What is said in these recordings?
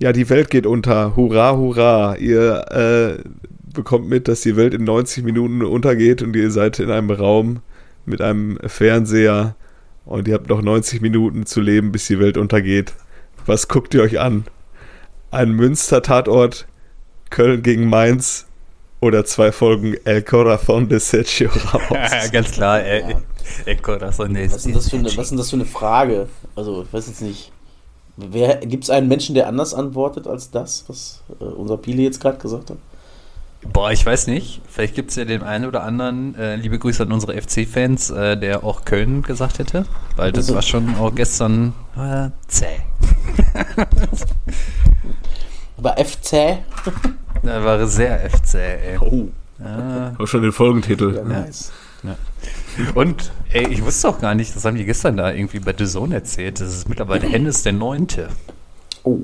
Ja, die Welt geht unter. Hurra, hurra. Ihr äh, bekommt mit, dass die Welt in 90 Minuten untergeht und ihr seid in einem Raum mit einem Fernseher und ihr habt noch 90 Minuten zu leben, bis die Welt untergeht. Was guckt ihr euch an? Ein Münster-Tatort, Köln gegen Mainz oder zwei Folgen El Corazon de Sergio Ramos? Ja, ganz klar, El, El Corazon de Was ist, denn das für eine, was ist denn das für eine Frage? Also, ich weiß jetzt nicht. Gibt es einen Menschen, der anders antwortet als das, was äh, unser Pili jetzt gerade gesagt hat? Boah, ich weiß nicht. Vielleicht gibt es ja den einen oder anderen, äh, liebe Grüße an unsere FC-Fans, äh, der auch Köln gesagt hätte. Weil das Also- war schon auch gestern äh, zäh. War FC? Da war sehr FC, ey. Oh, Ja. Auch schon den Folgentitel. ja, nice. Und, ey, ich wusste auch gar nicht, das haben die gestern da irgendwie bei The Zone erzählt, das ist mittlerweile Hennes der Neunte. Oh,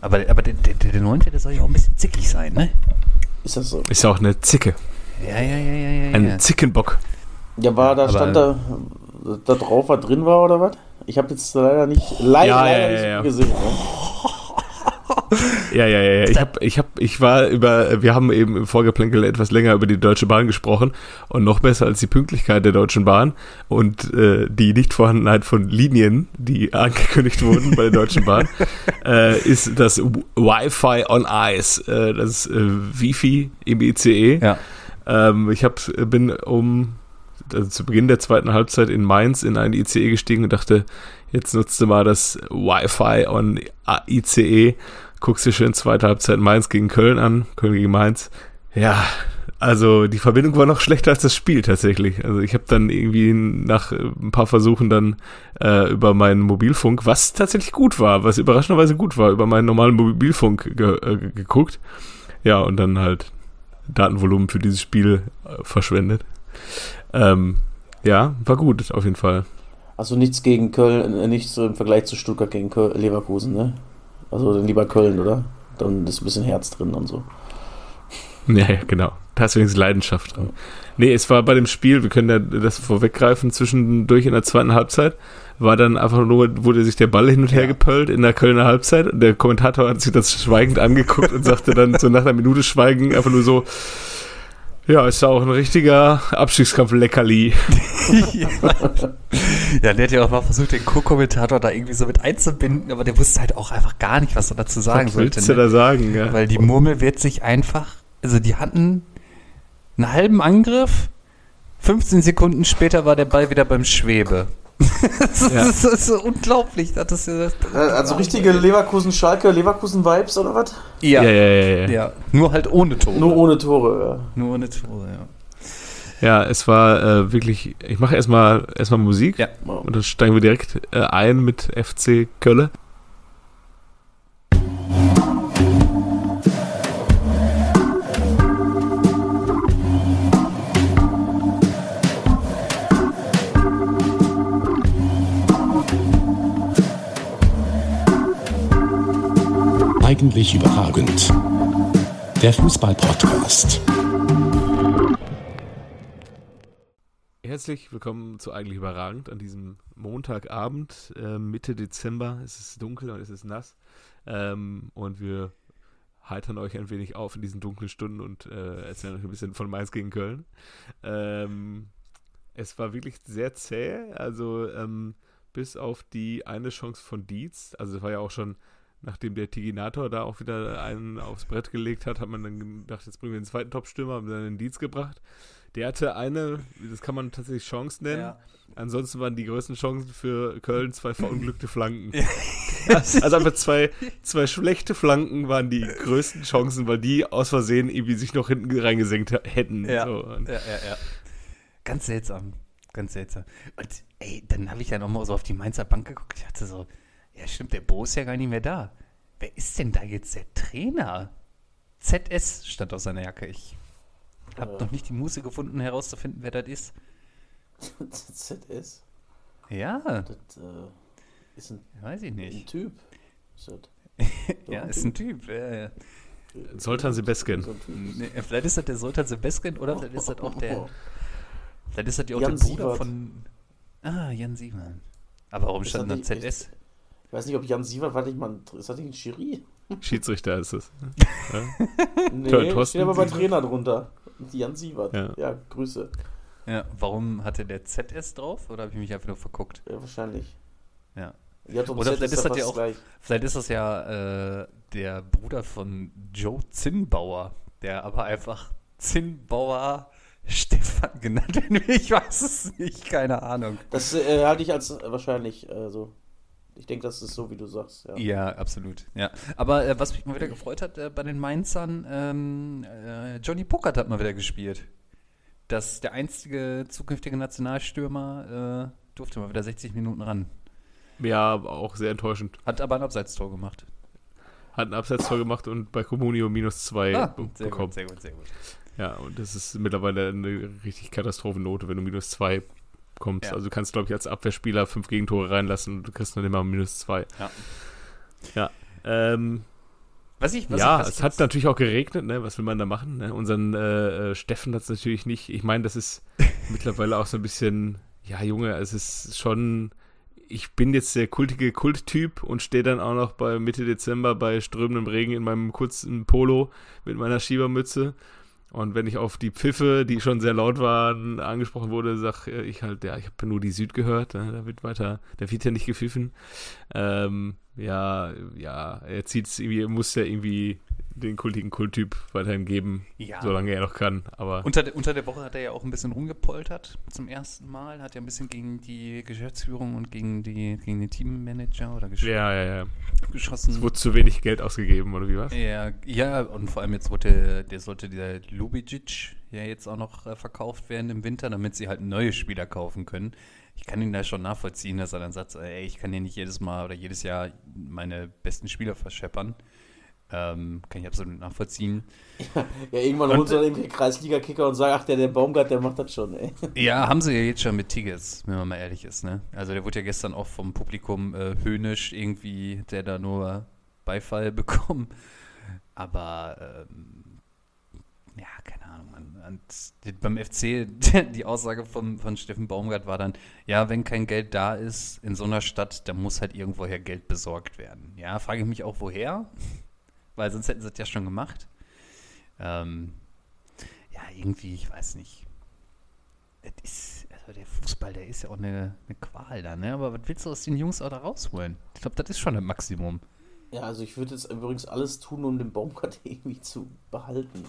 Aber, aber der, der, der Neunte, der soll ja auch ein bisschen zickig sein, ne? ist das so? Ist ja auch eine Zicke. Ja, ja, ja, ja, ja. Ein ja. Zickenbock. Ja, war da, Aber- stand da, da drauf, was drin war oder was? Ich habe jetzt leider nicht, leider, Ja, leider ja, nicht gesehen. Ne? Ja, ja, ja. Ich hab, ich hab, ich war über, wir haben eben im Vorgeplänkel etwas länger über die Deutsche Bahn gesprochen und noch besser als die Pünktlichkeit der Deutschen Bahn und äh, die Nichtvorhandenheit von Linien, die angekündigt wurden bei der Deutschen Bahn, äh, ist das Wi-Fi on Ice, äh, das äh, Wifi im ICE. Ja. Ähm, ich hab, bin um also zu Beginn der zweiten Halbzeit in Mainz in einen ICE gestiegen und dachte, jetzt nutzt du mal das Wi-Fi on ICE, guckst dir schön zweite Halbzeit Mainz gegen Köln an, Köln gegen Mainz. Ja, also die Verbindung war noch schlechter als das Spiel tatsächlich. Also ich habe dann irgendwie nach äh, ein paar Versuchen dann äh, über meinen Mobilfunk, was tatsächlich gut war, was überraschenderweise gut war, über meinen normalen Mobilfunk ge äh, geguckt. Ja, und dann halt Datenvolumen für dieses Spiel äh, verschwendet. Ähm, ja, war gut auf jeden Fall. Also nichts gegen Köln, äh, nichts im Vergleich zu Stuttgart gegen Köl Leverkusen, ne? Also dann lieber Köln, oder? Dann ist ein bisschen Herz drin und so. Ja, ja, genau. Da ist wenigstens Leidenschaft dran. Nee, es war bei dem Spiel, wir können ja das vorweggreifen, zwischendurch in der zweiten Halbzeit war dann einfach nur, wurde sich der Ball hin und her gepöllt in der Kölner Halbzeit und der Kommentator hat sich das schweigend angeguckt und sagte dann so nach einer Minute Schweigen einfach nur so, ja, ist ja auch ein richtiger Abstiegskampf Leckerli. Ja, der hat ja auch mal versucht, den Co-Kommentator da irgendwie so mit einzubinden, aber der wusste halt auch einfach gar nicht, was er dazu sagen Was willst sollte. du Ne? da sagen? Ja. Weil die Murmel wird sich einfach, also die hatten einen halben Angriff, 15 Sekunden später war der Ball wieder beim Schwebe. Das, ist, Ja. das ist so unglaublich. Das ist, das, Also richtige Leverkusen-Schalke, Leverkusen-Vibes oder was? ja, ja, ja, ja, ja, ja. nur halt ohne Tore. Nur ohne Tore, Nur ohne Tore, ja. Ja, es war äh, wirklich, ich mache erstmal erstmal Musik Ja. ja. und dann steigen wir direkt äh, ein mit FC Kölle. Eigentlich überragend. Der Fußball-Podcast. Herzlich willkommen zu Eigentlich Überragend an diesem Montagabend, äh, Mitte Dezember. Es ist dunkel und es ist nass. Ähm, und wir heitern euch ein wenig auf in diesen dunklen Stunden und äh, erzählen euch ein bisschen von Mainz gegen Köln. Ähm, es war wirklich sehr zäh, also ähm, bis auf die eine Chance von Dietz, also es war ja auch schon, nachdem der Tiginator da auch wieder einen aufs Brett gelegt hat, hat man dann gedacht, jetzt bringen wir den zweiten Top-Stürmer, haben dann den Dietz gebracht. Der hatte eine, das kann man tatsächlich Chance nennen. Ja. Ansonsten waren die größten Chancen für Köln zwei verunglückte Flanken. also einfach zwei, zwei schlechte Flanken waren die größten Chancen, weil die aus Versehen irgendwie sich noch hinten reingesenkt hätten. Ja. So. Ja, ja, ja. Ganz seltsam. Ganz seltsam. Und ey, dann habe ich ja nochmal so auf die Mainzer Bank geguckt. Ich dachte so, ja stimmt, der Bo ist ja gar nicht mehr da. Wer ist denn da jetzt der Trainer? ZS stand auf seiner Jacke. Ich habe Ja. noch nicht die Muße gefunden, herauszufinden, wer das ist. ZS? Ja, Das äh, ist ein, weiß ich ein nicht. Typ. Ist das? Ja, ist ein Typ. Ja, ja. Zoltan Sebeskin. Ein Typ. Nee, vielleicht ist das der Sultan Sebeskin oder vielleicht ist das auch der. Vielleicht ist das ja auch Jan der Bruder Sievert. von. Ah, Jan Sievert. Aber warum Ist stand da ZS? Ich weiß nicht, ob Jan Sievert war nicht mal ist das nicht ein Schiri? Schiedsrichter ist es. Nee, Toll, steht aber bei. Trainer drunter. Jan Siebert. Ja. Ja, Grüße. Ja, warum hatte der ZS drauf oder habe ich mich einfach nur verguckt? Ja, wahrscheinlich. Ja. Ja, Oder vielleicht ist das ja auch- gleich. Vielleicht ist das ja äh, der Bruder von Joe Zinnbauer, der aber einfach Zinnbauer Stefan genannt wird. Ich weiß es nicht, keine Ahnung. Das äh, halte ich als wahrscheinlich äh, so. Ich denke, das ist so, wie du sagst. Ja. Ja, absolut. Ja. Aber äh, was mich mal wieder gefreut hat äh, bei den Mainzern, ähm, äh, Johnny Puckert hat mal wieder gespielt. Das der einzige zukünftige Nationalstürmer äh, durfte mal wieder 60 Minuten ran. Ja, auch sehr enttäuschend. Hat aber ein Abseitstor gemacht. Hat ein Abseitstor gemacht und bei Comunio minus zwei Ah, sehr bekommen. gut, sehr gut, sehr gut. Ja, und das ist mittlerweile eine richtig Katastrophennote, wenn du minus zwei kommst. Ja. Also du kannst, glaube ich, als Abwehrspieler fünf Gegentore reinlassen und du kriegst dann immer minus zwei. Ja. Ja. Ähm, Was ich, was ja, ich, was es ich hat natürlich auch geregnet, ne? Was will man da machen? Ne? Unseren äh, äh, Steffen hat es natürlich nicht. Ich meine, das ist mittlerweile auch so ein bisschen, ja, Junge, es ist schon. Ich bin jetzt der kultige Kulttyp und stehe dann auch noch bei Mitte Dezember bei strömendem Regen in meinem kurzen Polo mit meiner Schiebermütze. Und wenn ich auf die Pfiffe, die schon sehr laut waren, angesprochen wurde, sag ich halt, ja, ich habe nur die Süd gehört, ne? da wird weiter, da wird ja nicht gepfiffen. Ähm, ja, ja, er zieht's irgendwie, muss ja irgendwie den kultigen Kulttyp weiterhin geben, Ja. solange er noch kann. Aber Unter, der- unter der Woche hat er ja auch ein bisschen rumgepoltert zum ersten Mal. Hat ja ein bisschen gegen die Geschäftsführung und gegen, die, gegen den Teammanager oder gesch ja, ja, ja. geschossen. Es wurde zu wenig Geld ausgegeben, oder wie was? Ja, ja, und vor allem jetzt wurde, der sollte der Lubicic ja jetzt auch noch äh, verkauft werden im Winter, damit sie halt neue Spieler kaufen können. Ich kann ihn da schon nachvollziehen, dass er dann sagt, ey, ich kann ja nicht jedes Mal oder jedes Jahr meine besten Spieler verscheppern. Ähm, kann ich absolut nachvollziehen. Ja, irgendwann Und- holt so irgendwie Kreisliga-Kicker und sagt, ach, der, der Baumgart, der macht das schon, ey. Ja, haben sie ja jetzt schon mit Tigges, wenn man mal ehrlich ist, ne? Also der wurde ja gestern auch vom Publikum äh, höhnisch irgendwie, der da nur Beifall bekommen. Aber ähm, ja, keine. Und beim FC, die Aussage von, von Steffen Baumgart war dann, ja, wenn kein Geld da ist in so einer Stadt, dann muss halt irgendwoher Geld besorgt werden. Ja, frage ich mich auch, woher? Weil sonst hätten sie das ja schon gemacht. Ähm, ja, irgendwie, ich weiß nicht. Es ist, also der Fußball, der ist ja auch eine, eine Qual da, ne? Aber was willst du aus den Jungs auch da rausholen? Ich glaube, das ist schon ein Maximum. Ja, also ich würde jetzt übrigens alles tun, um den Baumgart irgendwie zu behalten.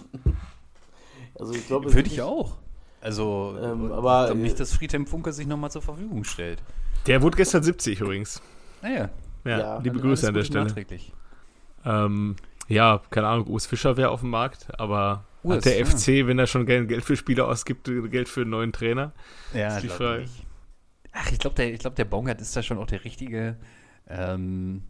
Also ich glaube, Würde ich auch. Also, Ähm, äh, aber, ich glaub nicht, äh, dass Friedhelm Funke sich nochmal zur Verfügung stellt. Der wurde gestern 70 übrigens. Naja, Ja, Ja, liebe Grüße an der Stelle. Nachträglich. Ähm, ja, keine Ahnung, Urs Fischer wäre auf dem Markt, aber Urs, hat der ja. FC, wenn er schon gerne Geld für Spieler ausgibt, Geld für einen neuen Trainer? Ja, Ist die Frage. ich nicht. Ach, ich glaube, der, ich glaub, der Baumgart ist da schon auch der richtige. Ähm,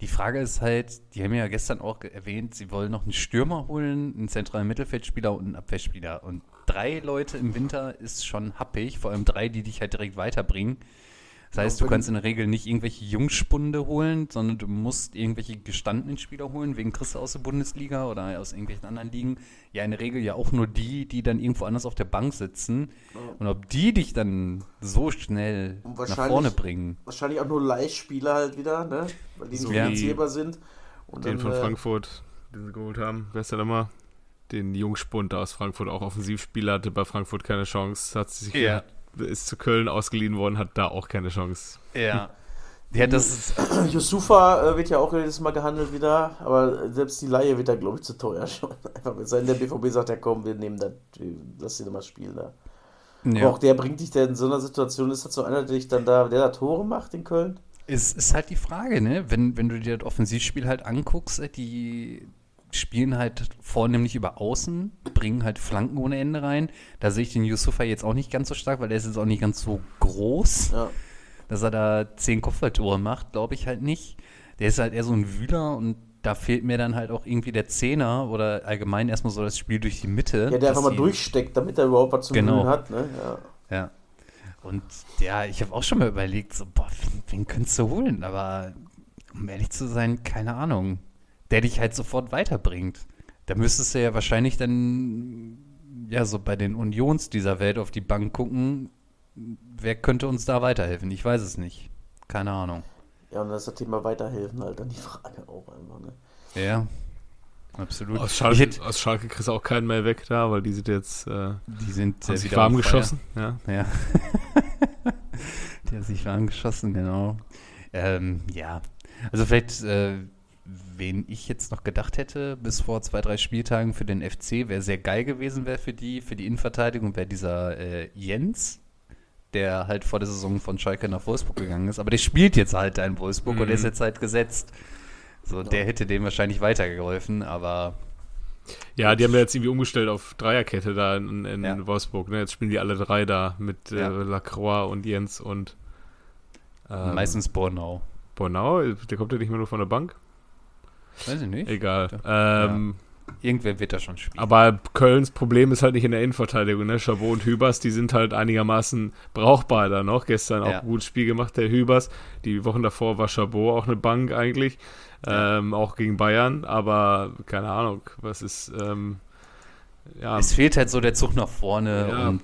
die Frage ist halt, die haben ja gestern auch erwähnt, sie wollen noch einen Stürmer holen, einen zentralen Mittelfeldspieler und einen Abwehrspieler. Und drei Leute im Winter ist schon happig, vor allem drei, die dich halt direkt weiterbringen. Das heißt, du kannst in der Regel nicht irgendwelche Jungspunde holen, sondern du musst irgendwelche gestandenen Spieler holen, wegen du aus der Bundesliga oder aus irgendwelchen anderen Ligen. Ja, in der Regel ja auch nur die, die dann irgendwo anders auf der Bank sitzen. Und ob die dich dann so schnell nach vorne bringen. Wahrscheinlich auch nur Leihspieler halt wieder, ne? Weil die So nicht finanzierbar sind. Und Den dann, von äh, Frankfurt, den sie geholt haben. Wer ist der nochmal? Den Jungspund aus Frankfurt, auch Offensivspieler, hatte bei Frankfurt keine Chance, hat sich Ja. Ist zu Köln ausgeliehen worden, hat da auch keine Chance. Ja. Ja, das ist, Yusufa äh, wird ja auch jedes Mal gehandelt wieder, aber selbst die Leihe wird da, glaube ich, zu teuer schon. Einfach, wenn sein der BVB sagt, ja komm, wir nehmen das, lass ihn mal spielen da. Aber ja. auch der bringt dich denn in so einer Situation, ist das so einer, der dich dann da, der da Tore macht in Köln? ist, ist halt die Frage, ne? Wenn, wenn du dir das Offensivspiel halt anguckst, äh, die spielen halt vornehmlich über Außen, bringen halt Flanken ohne Ende rein. Da sehe ich den Yusufa jetzt auch nicht ganz so stark, weil der ist jetzt auch nicht ganz so groß. Ja. dass er da zehn Kopfballtore macht, glaube ich halt nicht. Der ist halt eher so ein Wühler und da fehlt mir dann halt auch irgendwie der Zehner oder allgemein erstmal so das Spiel durch die Mitte. Ja, der einfach mal durchsteckt, damit er überhaupt was zu Genau. tun hat, ne? Ja. Ja. Und ja, ich habe auch schon mal überlegt, so, boah, wen, wen könntest du holen? Aber um ehrlich zu sein, keine Ahnung. Der dich halt sofort weiterbringt. Da müsstest du ja wahrscheinlich dann, ja, so bei den Unions dieser Welt auf die Bank gucken. Wer könnte uns da weiterhelfen? Ich weiß es nicht. Keine Ahnung. Ja, und das ist das Thema Weiterhelfen halt dann die Frage auch einfach, ne? Ja, absolut. Aus Schalke, hätte- aus Schalke kriegst du auch keinen mehr weg da, weil die sind jetzt äh, die sind haben äh, sich warm geschossen. Ja. Ja. Die hat sich warm geschossen, genau. Ähm, ja, also vielleicht, äh, wen ich jetzt noch gedacht hätte, bis vor zwei, drei Spieltagen für den FC, wäre sehr geil gewesen wäre für die, für die Innenverteidigung, wäre dieser äh, Jens, der halt vor der Saison von Schalke nach Wolfsburg gegangen ist. Aber der spielt jetzt halt da in Wolfsburg und Mhm. der ist jetzt halt gesetzt. So, der hätte dem wahrscheinlich weitergeholfen, aber ja, die haben ja jetzt irgendwie umgestellt auf Dreierkette da in, in Ja. Wolfsburg. Ne? Jetzt spielen die alle drei da mit Ja. äh, Lacroix und Jens und ähm, meistens Bornau. Bornau. Der kommt ja nicht mehr nur von der Bank. Weiß ich nicht. Egal. Ähm, Irgendwer wird da schon spielen. Aber Kölns Problem ist halt nicht in der Innenverteidigung. Ne? Chabot und Hübers, die sind halt einigermaßen brauchbar da noch. Gestern auch Ja. ein gutes Spiel gemacht, der Hübers. Die Wochen davor war Chabot auch eine Bank eigentlich. Ähm, auch gegen Bayern. Aber keine Ahnung, was ist. Ähm, ja, Es fehlt halt so der Zug nach vorne Ja. und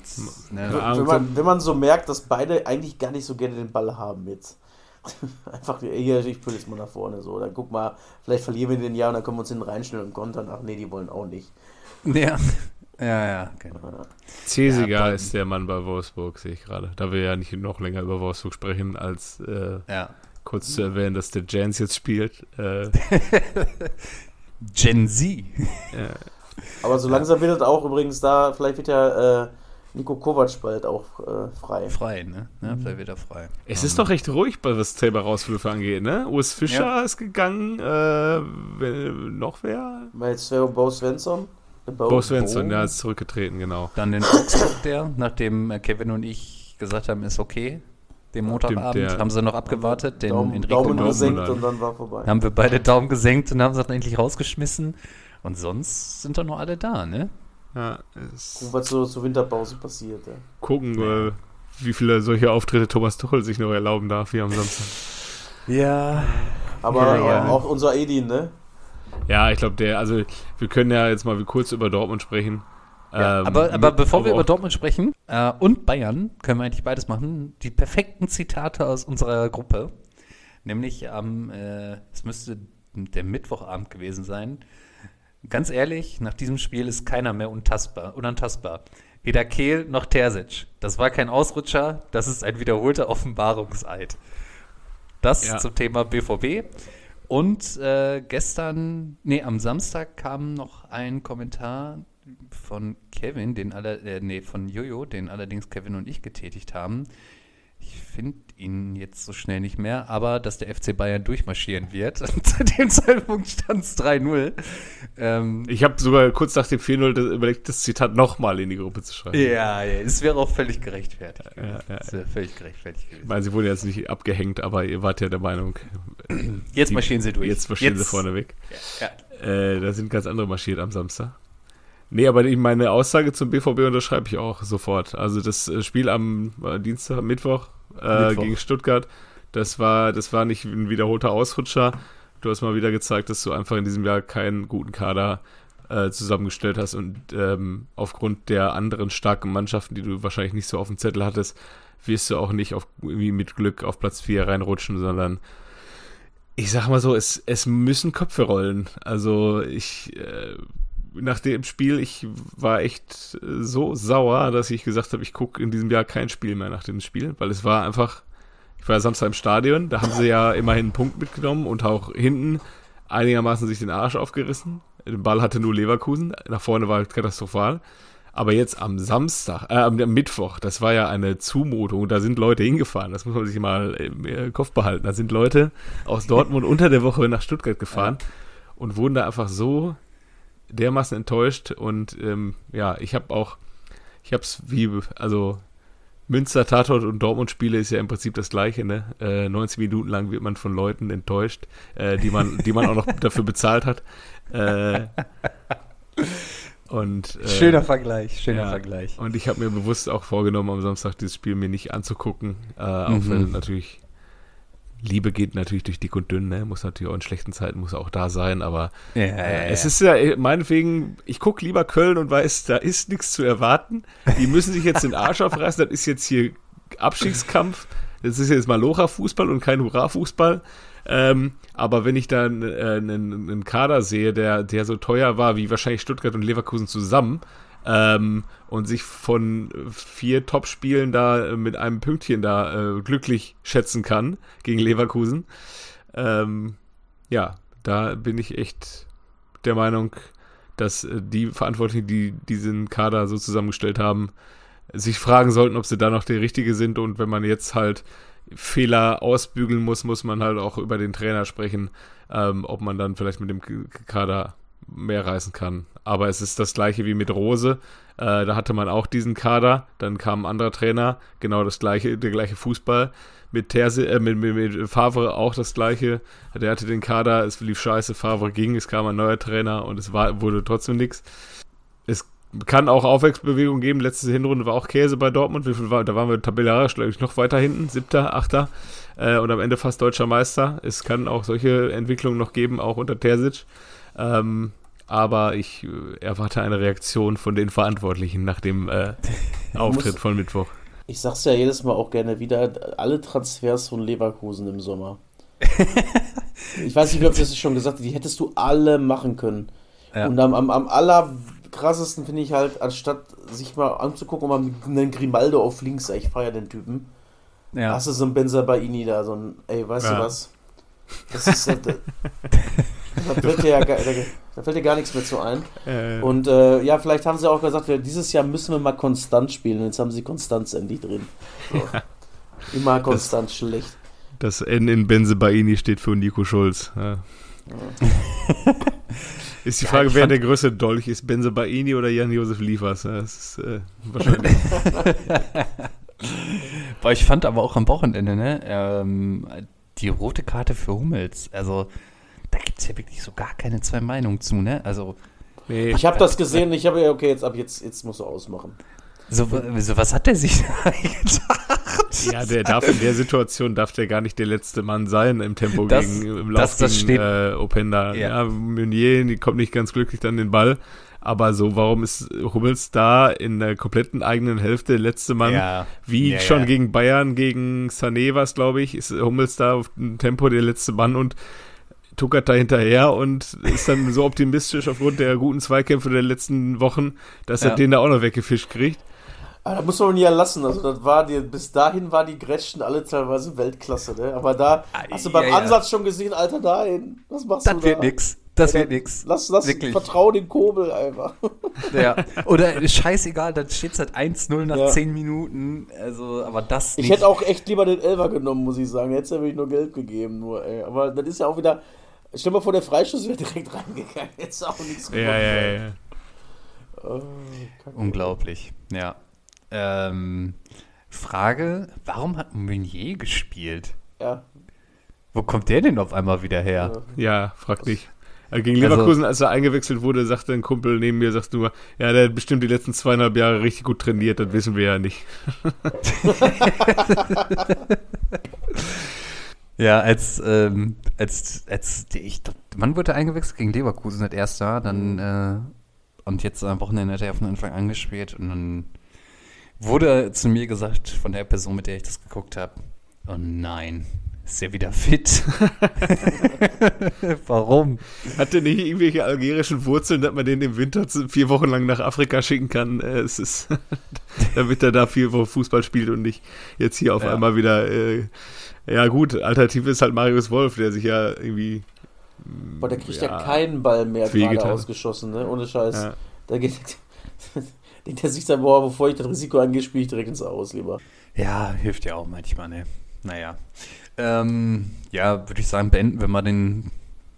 ne, Ja. Wenn, man, wenn man so merkt, dass beide eigentlich gar nicht so gerne den Ball haben jetzt. Einfach hier, ich pull jetzt mal nach vorne so. Dann guck mal, vielleicht verlieren wir den Jahr und dann können wir uns hinten reinstellen und kontern. Ach nee, die wollen auch nicht. ja, ja, ja, genau. Cesiger Ja, ist der Mann bei Wolfsburg, sehe ich gerade. Da wir ja nicht noch länger über Wolfsburg sprechen, als äh, Ja. kurz zu erwähnen, dass der Jens jetzt spielt. Äh, Gen Z. äh, Aber so langsam wird es auch übrigens da, vielleicht wird ja äh, Nico Kovac bald auch äh, frei. Frei, ne? Ja, vielleicht wieder frei. Es ist doch recht ruhig, bei was Thema-Rauswürfe angeht, ne? Urs Fischer Ja. ist gegangen, äh, noch wer? Weil jetzt wäre Bo Svensson. Bo, Bo Svensson, Bo. ja, ist zurückgetreten, genau. Dann den Augsburg, der, nachdem äh, Kevin und ich gesagt haben, ist okay, den Montagabend, der- haben sie noch abgewartet, den Daumen, Enrico Daumen gesenkt und dann war vorbei. haben wir beide Daumen gesenkt und haben sie dann endlich rausgeschmissen. Und sonst sind doch noch alle da, ne? Ja, es Gucken, was so zur Winterpause passiert. Ja. gucken, äh, wie viele solche Auftritte Thomas Tuchel sich noch erlauben darf hier am Samstag. Ja. Aber Ja, ja. auch unser Edin, ne? Ja, ich glaube, der, also wir können ja jetzt mal kurz über Dortmund sprechen. Ja, Ähm, aber, aber mit- bevor wir über Dortmund sprechen äh, und Bayern, können wir eigentlich beides machen. Die perfekten Zitate aus unserer Gruppe. Nämlich am, äh, es müsste der Mittwochabend gewesen sein. Ganz ehrlich, nach diesem Spiel ist keiner mehr untastbar, unantastbar. Weder Kehl noch Terzic. Das war kein Ausrutscher, das ist ein wiederholter Offenbarungseid. Das Ja. zum Thema BVB. Und äh, gestern, nee, am Samstag kam noch ein Kommentar von Kevin, den alle, äh, nee, von Jojo, den allerdings Kevin und ich getätigt haben. Ich finde ihn jetzt so schnell nicht mehr, aber dass der FC Bayern durchmarschieren wird. Zu dem Zeitpunkt stand es 3-0. Ähm, Ich habe sogar kurz nach dem 4-0 das- überlegt, das Zitat nochmal in die Gruppe zu schreiben. ja, ja, es wäre auch völlig gerechtfertigt. Ja, ja. Es wäre völlig gerechtfertigt Ich gewesen. meine, sie wurden jetzt nicht abgehängt, aber ihr wart ja der Meinung, Jetzt die- marschieren sie durch. jetzt marschieren sie vorne weg. Ja. Äh, da sind ganz andere marschiert am Samstag. Nee, aber ich- meine Aussage zum BVB unterschreibe ich auch sofort. Also das äh, Spiel am äh, Dienstag, Mittwoch, äh, Mittwoch. gegen Stuttgart, das war, das war nicht ein wiederholter Ausrutscher. Du hast mal wieder gezeigt, dass du einfach in diesem Jahr keinen guten Kader äh, zusammengestellt hast und ähm, aufgrund der anderen starken Mannschaften, die du wahrscheinlich nicht so auf dem Zettel hattest, wirst du auch nicht auf, irgendwie mit Glück auf Platz 4 reinrutschen, sondern ich sag mal so, es, es müssen Köpfe rollen. Also ich, äh, nach dem Spiel, ich war echt äh, so sauer, dass ich gesagt habe, ich gucke in diesem Jahr kein Spiel mehr nach dem Spiel, weil es war einfach, ich war ja Samstag im Stadion, da haben sie ja immerhin einen Punkt mitgenommen und auch hinten einigermaßen sich den Arsch aufgerissen. Den Ball hatte nur Leverkusen, nach vorne war halt katastrophal. Aber jetzt am Samstag, äh, am Mittwoch, das war ja eine Zumutung. Da sind Leute hingefahren. Das muss man sich mal im äh, Kopf behalten. Da sind Leute aus Dortmund unter der Woche nach Stuttgart gefahren und wurden da einfach so dermaßen enttäuscht. Und ähm, ja, ich habe auch, ich habe es wie, also Münster, Tatort und Dortmund-Spiele ist ja im Prinzip das Gleiche. Ne? Äh, 90 Minuten lang wird man von Leuten enttäuscht, äh, die man, die man auch noch dafür bezahlt hat. Äh, und äh, Schöner Vergleich, schöner ja. Vergleich. Und ich habe mir bewusst auch vorgenommen, am Samstag dieses Spiel mir nicht anzugucken. Äh, auch Mhm. wenn natürlich Liebe geht natürlich durch dick und dünn, ne? Muss natürlich auch in schlechten Zeiten muss auch da sein, aber Ja, äh, es ist ja äh, meinetwegen, ich gucke lieber Köln und weiß, da ist nichts zu erwarten. Die müssen sich jetzt den Arsch aufreißen, das ist jetzt hier Abstiegskampf. Das ist jetzt mal Locha-Fußball und kein Hurra-Fußball. Ähm, aber wenn ich dann äh, einen, einen Kader sehe, der, der so teuer war wie wahrscheinlich Stuttgart und Leverkusen zusammen ähm, und sich von vier Top-Spielen da mit einem Pünktchen da äh, glücklich schätzen kann gegen Leverkusen, ähm, ja, da bin ich echt der Meinung, dass äh, die Verantwortlichen, die diesen Kader so zusammengestellt haben, sich fragen sollten, ob sie da noch der Richtige sind. Und wenn man jetzt halt Fehler ausbügeln muss, muss man halt auch über den Trainer sprechen, ähm, ob man dann vielleicht mit dem Kader mehr reißen kann. Aber es ist das gleiche wie mit Rose. Äh, da hatte man auch diesen Kader, dann kam ein anderer Trainer, genau das gleiche, der gleiche Fußball. Mit, Terse, äh, mit, mit, mit Favre auch das gleiche. Der hatte den Kader, es lief scheiße, Favre ging, es kam ein neuer Trainer und es war, wurde trotzdem nichts. Es kann auch Aufwärtsbewegung geben. Letzte Hinrunde war auch Käse bei Dortmund. War, da waren wir tabellarisch, glaube ich, noch weiter hinten, siebter, achter äh, und am Ende fast deutscher Meister. Es kann auch solche Entwicklungen noch geben, auch unter Terzic. Ähm, aber ich äh, erwarte eine Reaktion von den Verantwortlichen nach dem äh, Auftritt von Mittwoch. Ich sag's ja jedes Mal auch gerne wieder, alle Transfers von Leverkusen im Sommer. ich weiß nicht, ob das schon gesagt hast, die hättest du alle machen können. Ja. Und am, am, am allerkrassesten finde ich halt, anstatt sich mal anzugucken, ob man einen Grimaldo auf links, ich feiere den Typen. Ja. Hast du so einen Benzer Baini da, so ein, ey, weißt du was? Das ist, da, da, fällt dir ja, da, da fällt dir gar nichts mehr zu ein. Äh. Und äh, ja, vielleicht haben sie auch gesagt, dieses Jahr müssen wir mal konstant spielen. Jetzt haben sie Konstanz endlich drin. So. Ja. Immer konstant das, schlecht. Das N in Benzebaini steht für Nico Schulz. Ja. ist die Frage, wer der größte Dolch ist, Benzebaini oder Jan-Josef Liefers? Das ist äh, wahrscheinlich. Boah, ich fand aber auch am Wochenende, ne, ähm, die rote Karte für Hummels. Also, da gibt es ja wirklich so gar keine zwei Meinungen zu, ne? Also. Nee, ich habe das gesehen, ich habe ja, okay, jetzt ab jetzt, jetzt musst du ausmachen. So, so, was hat der sich da gedacht? Ja, der darf in der Situation darf der gar nicht der letzte Mann sein im Tempo das, gegen im Lauf das, das gegen äh, Openda. Ja. ja, Meunier, die kommt nicht ganz glücklich dann den Ball. Aber so, warum ist Hummels da in der kompletten eigenen Hälfte letzte Mann? Ja. Wie ja, schon ja. gegen Bayern, gegen Sané was, glaube ich, ist Hummels da auf dem Tempo der letzte Mann und tuckert da hinterher und ist dann so optimistisch aufgrund der guten Zweikämpfe der letzten Wochen, dass er den da auch noch weggefischt kriegt. Aber da muss man nie erlassen. Also das war die, bis dahin war die Gretchen alle teilweise Weltklasse, ne? Aber da hast du beim ja, Ansatz schon gesehen, Alter, dahin. Was machst das du da? Das wird nix. Das wird nix. Lass, lass, Wirklich. vertrau dem Kobel einfach. Ja. Oder scheißegal, dann steht es halt 1-0 nach ja. 10 Minuten. Also, aber das. Ich nicht. hätte auch echt lieber den Elfer genommen, muss ich sagen. Jetzt hätte ich nur Geld gegeben, nur, ey. Aber das ist ja auch wieder. Stell dir mal vor, der Freischuss wäre direkt reingegangen. Jetzt auch nichts gemacht. Ja, ja, ja. Oh, Unglaublich, ja. Ähm, Frage: Warum hat Meunier gespielt? Ja. Wo kommt der denn auf einmal wieder her? Ja, frag dich. Äh, gegen also Leverkusen, als er eingewechselt wurde, sagte ein Kumpel neben mir, sagt nur, ja, der hat bestimmt die letzten zweieinhalb Jahre richtig gut trainiert, das wissen wir ja nicht. ja, als, ähm, als, als, ich, wann wurde er eingewechselt? Gegen Leverkusen, das erste, dann, äh, und jetzt am Wochenende hat er den Anfang angespielt und dann wurde zu mir gesagt von der Person, mit der ich das geguckt habe, oh nein, ist ja wieder fit. Warum? Hat der nicht irgendwelche algerischen Wurzeln, dass man den im Winter vier Wochen lang nach Afrika schicken kann? Äh, es ist, damit er da viel Fußball spielt und nicht jetzt hier auf ja. einmal wieder. Äh, ja, gut, Alternative ist halt Marius Wolf, der sich ja irgendwie. Boah, der kriegt ja, ja keinen Ball mehr gerade ausgeschossen, ne? Ohne Scheiß. Ja. Da geht. der sieht dann, boah, bevor ich das Risiko angehe, spiele ich direkt ins Aus lieber. Ja, hilft ja auch manchmal, ne? Naja. Ähm, ja, würde ich sagen, beenden wir mal den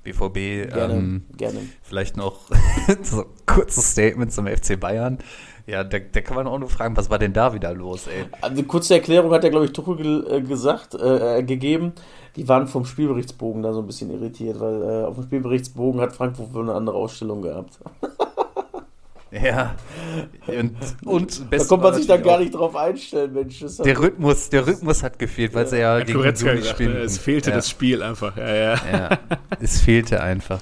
BVB. Gerne, ähm, gerne. Vielleicht noch so ein kurzes Statement zum FC Bayern. Ja, da, da, kann man auch nur fragen, was war denn da wieder los, ey? Also, kurze Erklärung hat ja, glaube ich, Tuchel äh, gesagt, äh, äh, gegeben. Die waren vom Spielberichtsbogen da so ein bisschen irritiert, weil äh, auf dem Spielberichtsbogen hat Frankfurt wohl eine andere Ausstellung gehabt. Ja. Und, und da kommt man sich dann gar nicht drauf einstellen, Mensch. Der Rhythmus, der Rhythmus hat gefehlt, weil ja. sie ja, ja gegen Goretzka spielen. Es fehlte ja. das Spiel einfach. Ja, ja. ja, es fehlte einfach.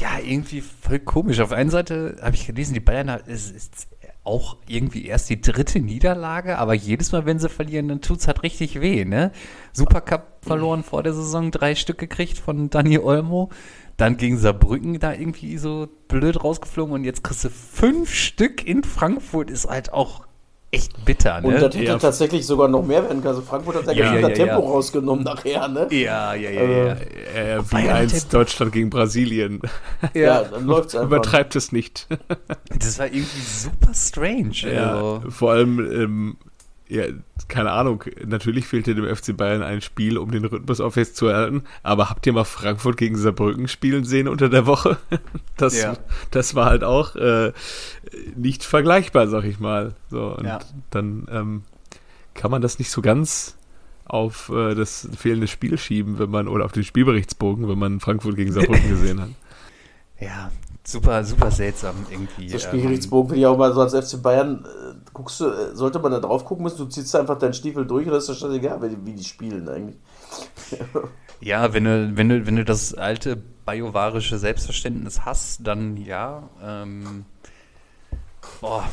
Ja, irgendwie voll komisch. Auf der einen Seite habe ich gelesen, die Bayern, es ist auch irgendwie erst die dritte Niederlage, aber jedes Mal, wenn sie verlieren, dann tut es halt richtig weh, ne? Supercup verloren vor der Saison, drei Stück gekriegt von Dani Olmo. Dann gegen Saarbrücken da irgendwie so blöd rausgeflogen und jetzt kriegst du fünf Stück in Frankfurt, ist halt auch echt bitter, ne? Und das hätte ja. tatsächlich sogar noch mehr werden können. Also Frankfurt hat ja, ja, ja Tempo rausgenommen nachher, ne? Ja, ja, ja. ja. Äh, äh, wie eins Deutschland gegen Brasilien. Ja, dann läuft's einfach. Übertreibt es nicht. das war irgendwie super strange. Ja, also. vor allem ähm, ja, keine Ahnung, natürlich fehlte dem FC Bayern ein Spiel, um den Rhythmus aufrechtzuerhalten, aber habt ihr mal Frankfurt gegen Saarbrücken spielen sehen unter der Woche? Das, ja. das war halt auch äh, nicht vergleichbar, sag ich mal. So, und ja. dann ähm, kann man das nicht so ganz auf äh, das fehlende Spiel schieben, wenn man, oder auf den Spielberichtsbogen, wenn man Frankfurt gegen Saarbrücken gesehen hat. Ja, super, super seltsam irgendwie. So Spielgerichtsbogen finde ich auch mal so als FC Bayern, äh, guckst du, äh, sollte man da drauf gucken müssen, du ziehst einfach deinen Stiefel durch oder ist das schon egal, wie, wie die spielen eigentlich. ja, wenn du, wenn du, wenn du das alte biovarische Selbstverständnis hast, dann ja. Ähm, boah,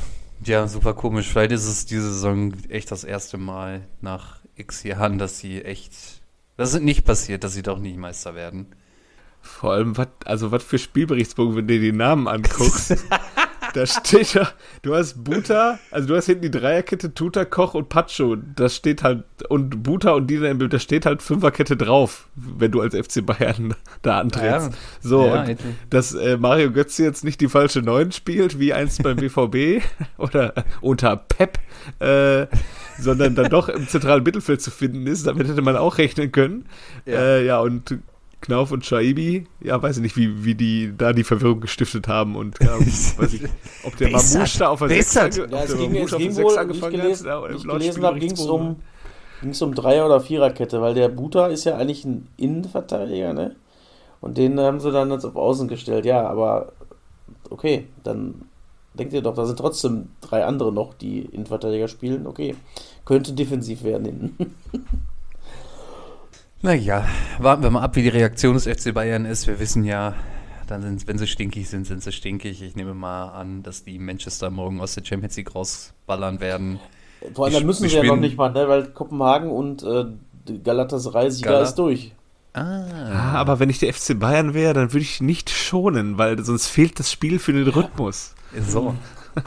ja, super komisch. Vielleicht ist es diese Saison echt das erste Mal nach x Jahren, dass sie echt. Das ist nicht passiert, dass sie doch nicht Meister werden. Vor allem, was, also was für Spielberichtsbogen, wenn du dir die Namen anguckst. da steht ja, du hast Buta, also du hast hinten die Dreierkette, Tuta, Koch und Pacho. Das steht halt, und Buta und die da steht halt Fünferkette drauf, wenn du als FC Bayern da antrittst. Ja, so, ja, und dass äh, Mario Götze jetzt nicht die falsche Neun spielt, wie einst beim BVB oder unter Pep, äh, sondern dann doch im zentralen Mittelfeld zu finden ist, damit hätte man auch rechnen können. Ja, äh, ja und Knauf und Shaibi, ja, weiß ich nicht, wie, wie die da die Verwirrung gestiftet haben und ja, weiß ich, ob der Mamouche da auf der 6 ange ja, es ging, es ging wohl, angefangen gelesen, hat. ich gelesen habe, ging es um, ging's um Dreier- oder Viererkette, weil der Buta ist ja eigentlich ein Innenverteidiger, ne? Und den haben sie dann jetzt auf Außen gestellt. Ja, aber okay, dann denkt ihr doch, da sind trotzdem drei andere noch, die Innenverteidiger spielen. Okay, könnte defensiv werden hinten. Naja, warten wir mal ab, wie die Reaktion des FC Bayern ist. Wir wissen ja, dann sind, wenn sie stinkig sind, sind sie stinkig. Ich nehme mal an, dass die Manchester morgen aus der Champions League rausballern werden. Vor allem, dann müssen sie ja noch nicht mal, ne? weil Kopenhagen und äh, Galatasaray Sieger Galat ist durch. Ah. Aber wenn ich der FC Bayern wäre, dann würde ich nicht schonen, weil sonst fehlt das Spiel für den Rhythmus. So.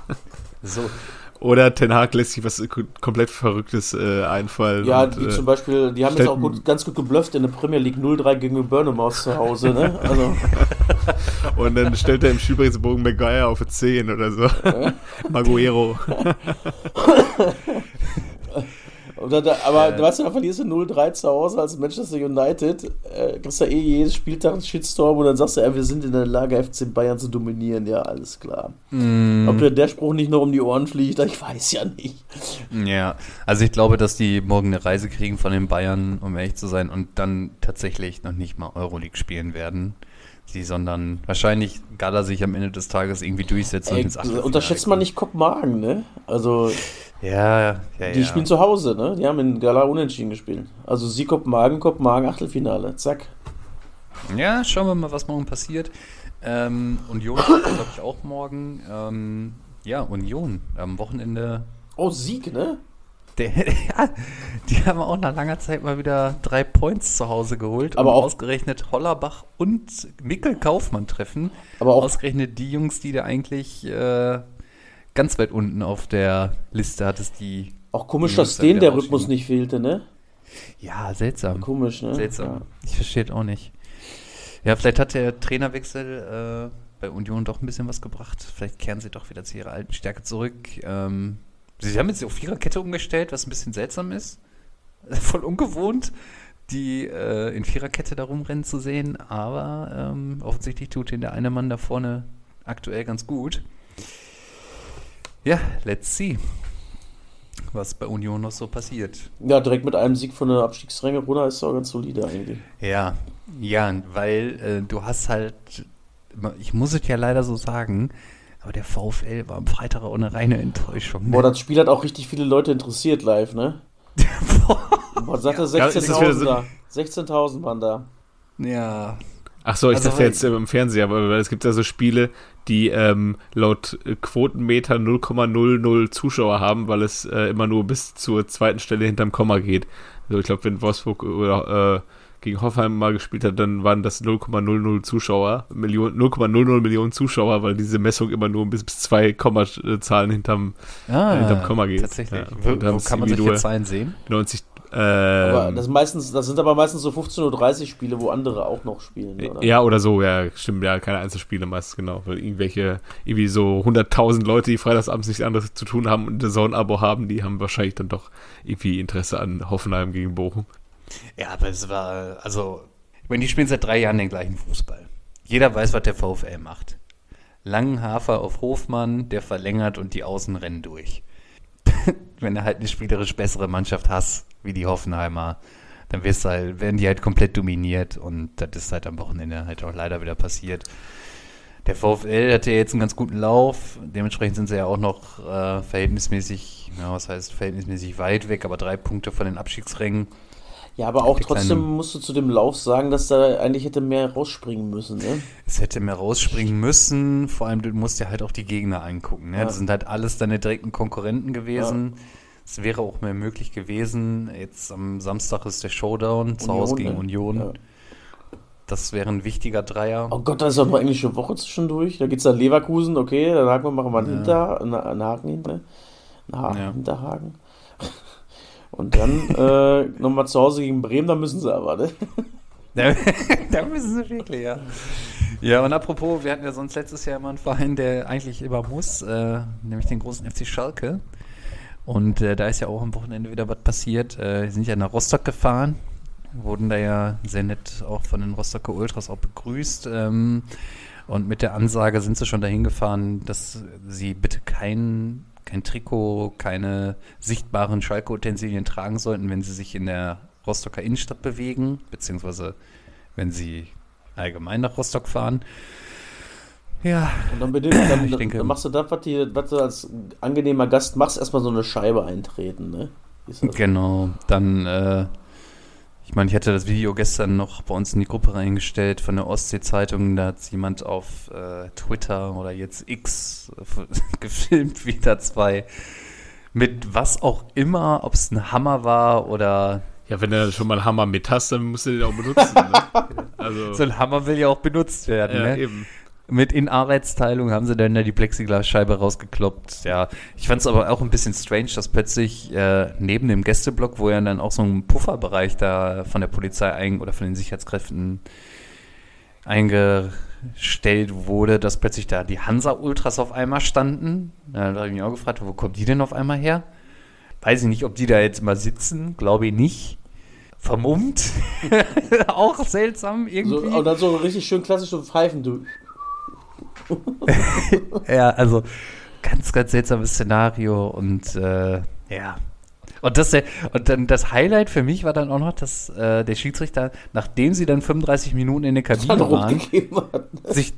so. Oder Ten Hag lässt sich was komplett Verrücktes äh, einfallen. Ja, und, wie äh, zum Beispiel, die haben jetzt auch gut, ganz gut geblufft in der Premier League 0-3 gegen Burnham aus zu Hause, ne? Also. und dann stellt er im Spielberichtsbogen Maguire auf 10 oder so. Maguero. Da, da, aber äh, weißt du, da verlierst du 0-3 zu Hause als Manchester United, äh, kriegst du eh jedes Spieltag einen Shitstorm und dann sagst du, ja, wir sind in der Lage, FC Bayern zu dominieren. Ja, alles klar. Mm. Ob dir der Spruch nicht noch um die Ohren fliegt, ich weiß ja nicht. Ja, also ich glaube, dass die morgen eine Reise kriegen von den Bayern, um ehrlich zu sein, und dann tatsächlich noch nicht mal Euroleague spielen werden. Sie, sondern wahrscheinlich Gala sich am Ende des Tages irgendwie durchsetzen Ey, und ins Unterschätzt man nicht Kopenhagen, ne? Also. Ja, ja, Die ja. spielen zu Hause, ne? Die haben in Gala unentschieden gespielt. Also sie Kopenhagen, Kopenhagen Achtelfinale. Zack. Ja, schauen wir mal, was morgen passiert. Ähm, Union glaube ich, auch morgen. Ähm, ja, Union am Wochenende. Oh, Sieg, ne? Der, ja, die haben auch nach langer Zeit mal wieder drei Points zu Hause geholt. Aber auch ausgerechnet Hollerbach und Mikkel Kaufmann treffen. Aber auch ausgerechnet die Jungs, die da eigentlich äh, ganz weit unten auf der Liste hattest, die. Auch komisch, dass denen der Rhythmus nicht fehlte, ne? Ja, seltsam. Komisch, ne? Seltsam. Ja. Ich verstehe auch nicht. Ja, vielleicht hat der Trainerwechsel äh, bei Union doch ein bisschen was gebracht. Vielleicht kehren sie doch wieder zu ihrer alten Stärke zurück. Ähm, sie haben jetzt auf Viererkette umgestellt, was ein bisschen seltsam ist. Voll ungewohnt, die äh, in Viererkette da rumrennen zu sehen. Aber ähm, offensichtlich tut ihnen der eine Mann da vorne aktuell ganz gut. Ja, let's see, was bei Union noch so passiert. Ja, direkt mit einem Sieg von der Abstiegsränge runter ist auch ganz solide eigentlich. Ja, ja, weil äh, du hast halt, ich muss es ja leider so sagen, aber der VfL war am Freitag auch eine reine Enttäuschung. Ne? Boah, das Spiel hat auch richtig viele Leute interessiert live, ne? Boah, sagt er 16.000 da. 16.000 waren da. Ja, Ach so, ich also, dachte jetzt im Fernseher, weil es gibt ja so Spiele, die ähm, laut Quotenmeter 0,00 Zuschauer haben, weil es äh, immer nur bis zur zweiten Stelle hinterm Komma geht. Also ich glaube, wenn Wolfsburg oder äh, gegen Hoffenheim mal gespielt hat, dann waren das 0,00 Zuschauer, 0,00 Millionen Zuschauer, weil diese Messung immer nur bis, bis zwei Kommazahlen hinterm, ah, äh, hinterm Komma geht. Tatsächlich. Ja, wo, wo kann man solche Zahlen sehen? 90, ähm, aber das, meistens, das sind aber meistens so 15.30 Uhr Spiele, wo andere auch noch spielen. Oder? Ja, oder so, ja, stimmt, ja, keine Einzelspiele meistens, genau. Weil irgendwelche, irgendwie so 100.000 Leute, die freitagsabends nichts anderes zu tun haben und ein Abo haben, die haben wahrscheinlich dann doch irgendwie Interesse an Hoffenheim gegen Bochum. Ja, aber es war, also, ich meine, die spielen seit drei Jahren den gleichen Fußball. Jeder weiß, was der VfL macht. Langen Hafer auf Hofmann, der verlängert und die Außen rennen durch. Wenn du halt eine spielerisch bessere Mannschaft hast, wie die Hoffenheimer, dann wirst halt, werden die halt komplett dominiert und das ist halt am Wochenende halt auch leider wieder passiert. Der VfL hatte jetzt einen ganz guten Lauf, dementsprechend sind sie ja auch noch äh, verhältnismäßig, ja, was heißt verhältnismäßig weit weg, aber drei Punkte von den Abstiegsrängen. Ja, aber auch trotzdem musst du zu dem Lauf sagen, dass da eigentlich hätte mehr rausspringen müssen, ne? Es hätte mehr rausspringen müssen, vor allem du musst dir halt auch die Gegner angucken, ne? Ja. Das sind halt alles deine direkten Konkurrenten gewesen. Ja. Es wäre auch mehr möglich gewesen. Jetzt am Samstag ist der Showdown zu Hause gegen ne? Union. Ja. Das wäre ein wichtiger Dreier. Oh Gott, da ist auch noch englische Woche zwischendurch. Da geht es dann Leverkusen, okay, dann haken wir, machen wir einen, ja. Hinter, einen, Haken hinter. Einen Haken, ja. Hinterhaken. Und dann äh, nochmal zu Hause gegen Bremen, da müssen sie aber, ne? da, da müssen sie wirklich, ja. Ja, und apropos, wir hatten ja sonst letztes Jahr immer einen Verein, der eigentlich immer muss, äh, nämlich den großen FC Schalke. Und äh, da ist ja auch am Wochenende wieder was passiert. Äh, sind ja nach Rostock gefahren, wurden da ja sehr nett auch von den Rostocker Ultras auch begrüßt. Ähm, und mit der Ansage sind sie schon dahin gefahren, dass sie bitte kein, kein Trikot, keine sichtbaren Schalke-Utensilien tragen sollten, wenn sie sich in der Rostocker Innenstadt bewegen, beziehungsweise wenn sie allgemein nach Rostock fahren. Ja. Und dann, bedingt, dann, ich denke, dann machst du das, was, die, was du als angenehmer Gast machst, erstmal so eine Scheibe eintreten, ne? Genau, dann, äh, ich meine, ich hatte das Video gestern noch bei uns in die Gruppe reingestellt von der Ostsee-Zeitung, da hat jemand auf äh, Twitter oder jetzt X gefilmt, wie da zwei mit was auch immer, ob es ein Hammer war oder ja, wenn du schon mal einen Hammer mit hast, dann musst du den auch benutzen. Ne? Also, so ein Hammer will ja auch benutzt werden. Ja, ne? eben mit in Arbeitsteilung haben sie dann da die Plexiglasscheibe rausgekloppt. Ja, ich fand es aber auch ein bisschen strange, dass plötzlich äh, neben dem Gästeblock, wo ja dann auch so ein Pufferbereich da von der Polizei ein, oder von den Sicherheitskräften eingestellt wurde, dass plötzlich da die Hansa-Ultras auf einmal standen. Da habe ich mich auch gefragt, wo kommen die denn auf einmal her? Weiß ich nicht, ob die da jetzt mal sitzen, glaube ich nicht vermummt. auch seltsam irgendwie. So, und dann so richtig schön klassisch so pfeifen, du. ja, also ganz, ganz seltsames Szenario und äh, ja. Und, das, und dann das Highlight für mich war dann auch noch, dass äh, der Schiedsrichter, nachdem sie dann 35 Minuten in der Kabine waren, ne? sich,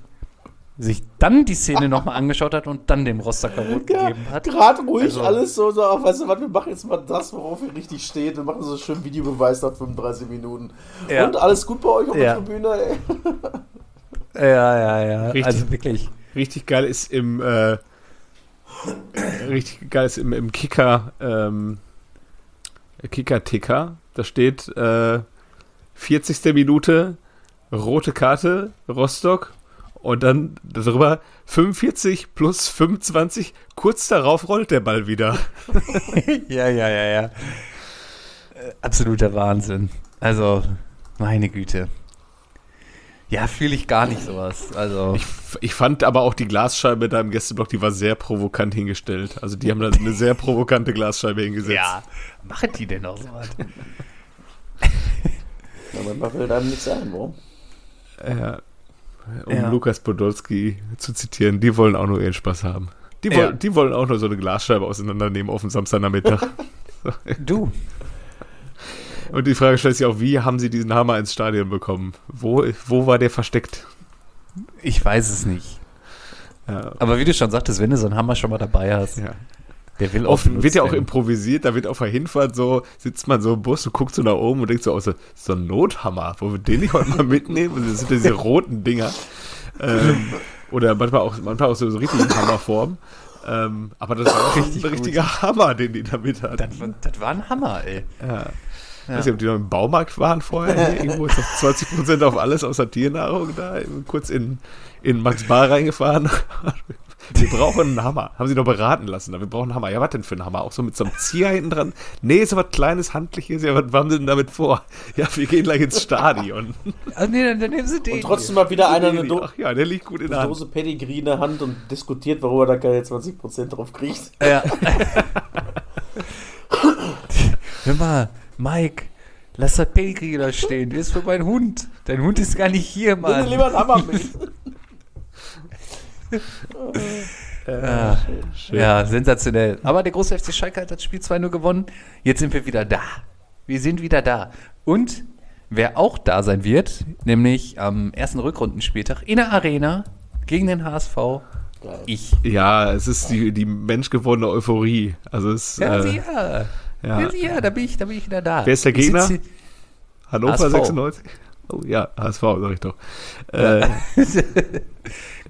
sich dann die Szene nochmal angeschaut hat und dann dem Rostocker Rot ja, gegeben hat. Gerade ruhig, also, alles so, so, weißt du was, wir machen jetzt mal das, worauf ihr richtig steht. Wir machen so einen schönen Videobeweis nach 35 Minuten. Ja. Und alles gut bei euch auf ja. der Tribüne, ey. Ja, ja, ja. Richtig, also wirklich. Richtig geil ist im äh, richtig geil ist im, im Kicker ähm, Kicker-Ticker. Da steht äh, 40. Minute, rote Karte, Rostock. Und dann darüber 45 plus 25. Kurz darauf rollt der Ball wieder. ja, ja, ja, ja. Äh, absoluter Wahnsinn. Also, meine Güte. Ja, fühle ich gar nicht sowas. Also. Ich, ich, fand aber auch die Glasscheibe da im Gästeblock, die war sehr provokant hingestellt. Also die haben da eine sehr provokante Glasscheibe hingesetzt. Ja, machen die denn auch so was? Aber man will dann nicht sagen, warum? Ja. Um ja. Lukas Podolski zu zitieren, die wollen auch nur ihren Spaß haben. Die, ja. wollen, die wollen auch nur so eine Glasscheibe auseinandernehmen auf dem Samstagnachmittag. du, und die Frage stellt sich auch, wie haben sie diesen Hammer ins Stadion bekommen? Wo, wo war der versteckt? Ich weiß es nicht. Ja. Aber wie du schon sagtest, wenn du so einen Hammer schon mal dabei hast, ja. Der will Oft wird ja auch improvisiert, da wird auf der Hinfahrt so, sitzt man so im Bus und guckt so nach oben und denkt so, oh, so, so ein Nothammer, wo wir den nicht heute mal mitnehmen? das sind diese roten Dinger. Ähm, oder manchmal auch, manchmal auch so, so richtige Hammerform. Ähm, aber das war auch Richtig ein richtiger gut. Hammer, den die da mit hatten. Das, das, war ein Hammer, ey. Ja. Ja. Weiß nicht, ob die noch im Baumarkt waren vorher. Irgendwo ist noch 20% auf alles außer Tiernahrung da. Kurz in, in Max Bar reingefahren. Wir brauchen einen Hammer. Haben sie noch beraten lassen. Wir brauchen einen Hammer. Ja, was denn für einen Hammer? Auch so mit so einem Zieher hinten dran? Nee, ist aber was kleines, handliches. Ja, was haben sie denn damit vor? Ja, wir gehen gleich ins Stadion. Ach nee, dann, dann nehmen sie den. Und trotzdem mal wieder einer eine, Do Ach ja, der liegt gut in der Dose Pedigree in der Hand und diskutiert, warum er da keine 20% drauf kriegt. Ja. Hör mal, Mike, lass das Pedigree da stehen. Der ist für meinen Hund. Dein Hund ist gar nicht hier, Mann. Nimm lieber einen Hammer mit. ja, ja, sensationell. Aber der große FC Schalke hat das Spiel 2-0 gewonnen. Jetzt sind wir wieder da. Wir sind wieder da. Und wer auch da sein wird, nämlich am ersten Rückrundenspieltag in der Arena gegen den HSV, ich. Ja, es ist die, die menschgewordene Euphorie. Also es, ja, äh, ja. Ja. ja, da bin ich, da bin ich wieder da. Wer ist der Gegner? Hannover HSV. 96? Oh ja, HSV, sag ich doch. Äh,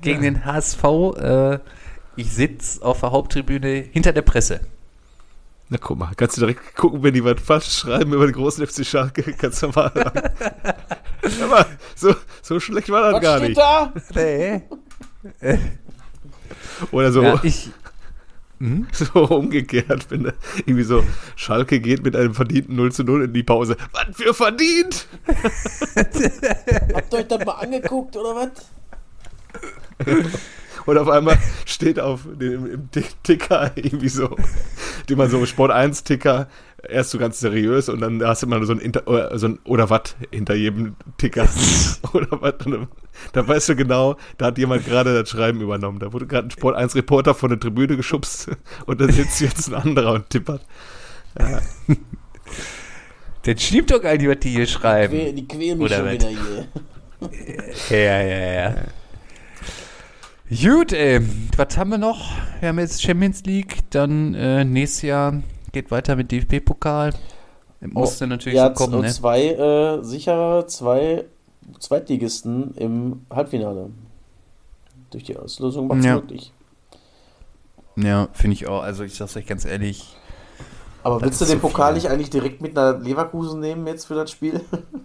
gegen den HSV. Äh, ich sitze auf der Haupttribüne hinter der Presse. Na guck mal, kannst du direkt gucken, wenn die was falsch schreiben über den großen FC Schalke, kannst du mal. Aber so, so schlecht war das was gar nicht. Da? Nee. Oder so. Ja, ich, hm? So umgekehrt, wenn irgendwie so Schalke geht mit einem verdienten 0 zu 0 in die Pause. Was für verdient? Habt ihr euch das mal angeguckt, oder was? Und auf einmal steht auf dem im Ticker irgendwie so, die man so Sport 1 Ticker erst so ganz seriös und dann hast du immer so ein, Inter, oder, so ein oder was hinter jedem Ticker. oder was. Da weißt du genau, da hat jemand gerade das Schreiben übernommen. Da wurde gerade ein Sport 1 Reporter von der Tribüne geschubst und da sitzt jetzt ein anderer und tippert. Ja. Das stimmt doch nicht, was die hier schreiben. Die, die quälen mich Oder schon wieder hier. ja, ja, ja. Gut, ey. Was haben wir noch? Wir haben jetzt Champions League, dann äh, nächstes Jahr geht weiter mit DFB-Pokal. Musste oh, natürlich ja, so kommen, ne? zwei äh, sicher zwei Zweitligisten im Halbfinale. Durch die Auslosung macht es ja. möglich. Ja, finde ich auch. Also ich sag's euch ganz ehrlich. Aber willst du den so Pokal viel. nicht eigentlich direkt mit einer Leverkusen nehmen jetzt für das Spiel?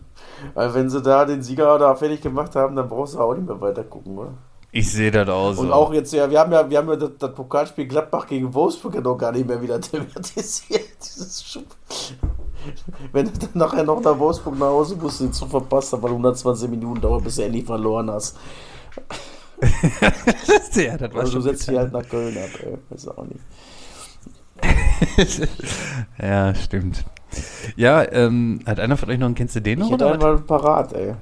Weil wenn sie da den Sieger da fertig gemacht haben, dann brauchst du auch nicht mehr weiter gucken, oder? Ich sehe das auch so. Und auch jetzt, ja, wir haben ja, wir haben ja das, das Pokalspiel Gladbach gegen Wolfsburg ja noch gar nicht mehr wieder thematisiert. Wenn du dann nachher noch nach Wolfsburg nach Hause musst, den Zug verpasst, aber 120 Minuten dauert, bis du endlich verloren hast. ja, das war also, du setzt dich halt nach Köln ab, ey. Weiß auch nicht. ja, stimmt. Ja, ähm, hat einer von euch noch einen, kennst du den noch? Ich hätte einen parat, ey.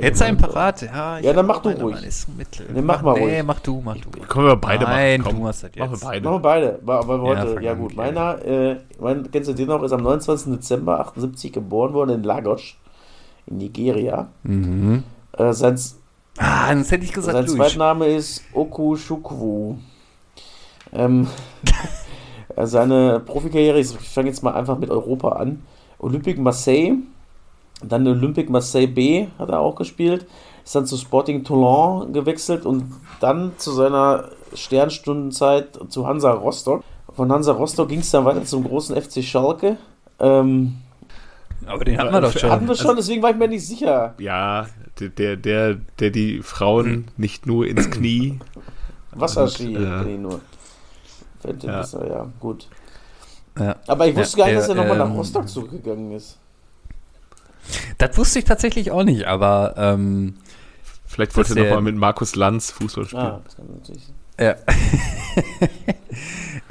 Hättest du einen parat? Ja, ja dann mach du ruhig. Nee, mach mal ruhig. Nee, mach du, mach du. Können wir beide Nein, machen. Komm, du hast das jetzt. Machen wir beide. Machen wir beide. Aber heute, ja, ja gut. Meiner, äh, mein, kennst du den noch, ist am 29. Dezember 78 geboren worden in Lagos, in Nigeria. Mhm. Äh, sein, ah, das hätte ich gesagt, Sein Zweitname ist Oku Shukwu. Ähm, seine Profikarriere, ich fange jetzt mal einfach mit Europa an. Olympique Marseille dann Olympique Marseille B hat er auch gespielt. Ist dann zu Sporting Toulon gewechselt und dann zu seiner Sternstundenzeit zu Hansa Rostock. Von Hansa Rostock ging es dann weiter zum großen FC Schalke. Ähm, aber den hatten wir doch schon. Hatten wir schon, deswegen war ich mir nicht sicher. Ja, der, der, der die Frauen hm. nicht nur ins Knie. Wasserski, äh, nee, nur. Ja. ja, gut. Ja. Aber ich wusste ja, gar nicht, dass er nochmal ähm, nach Rostock zurückgegangen ist. Das wusste ich tatsächlich auch nicht, aber ähm, vielleicht wollte er nochmal mit Markus Lanz Fußball spielen. Ah, das kann natürlich. Ja.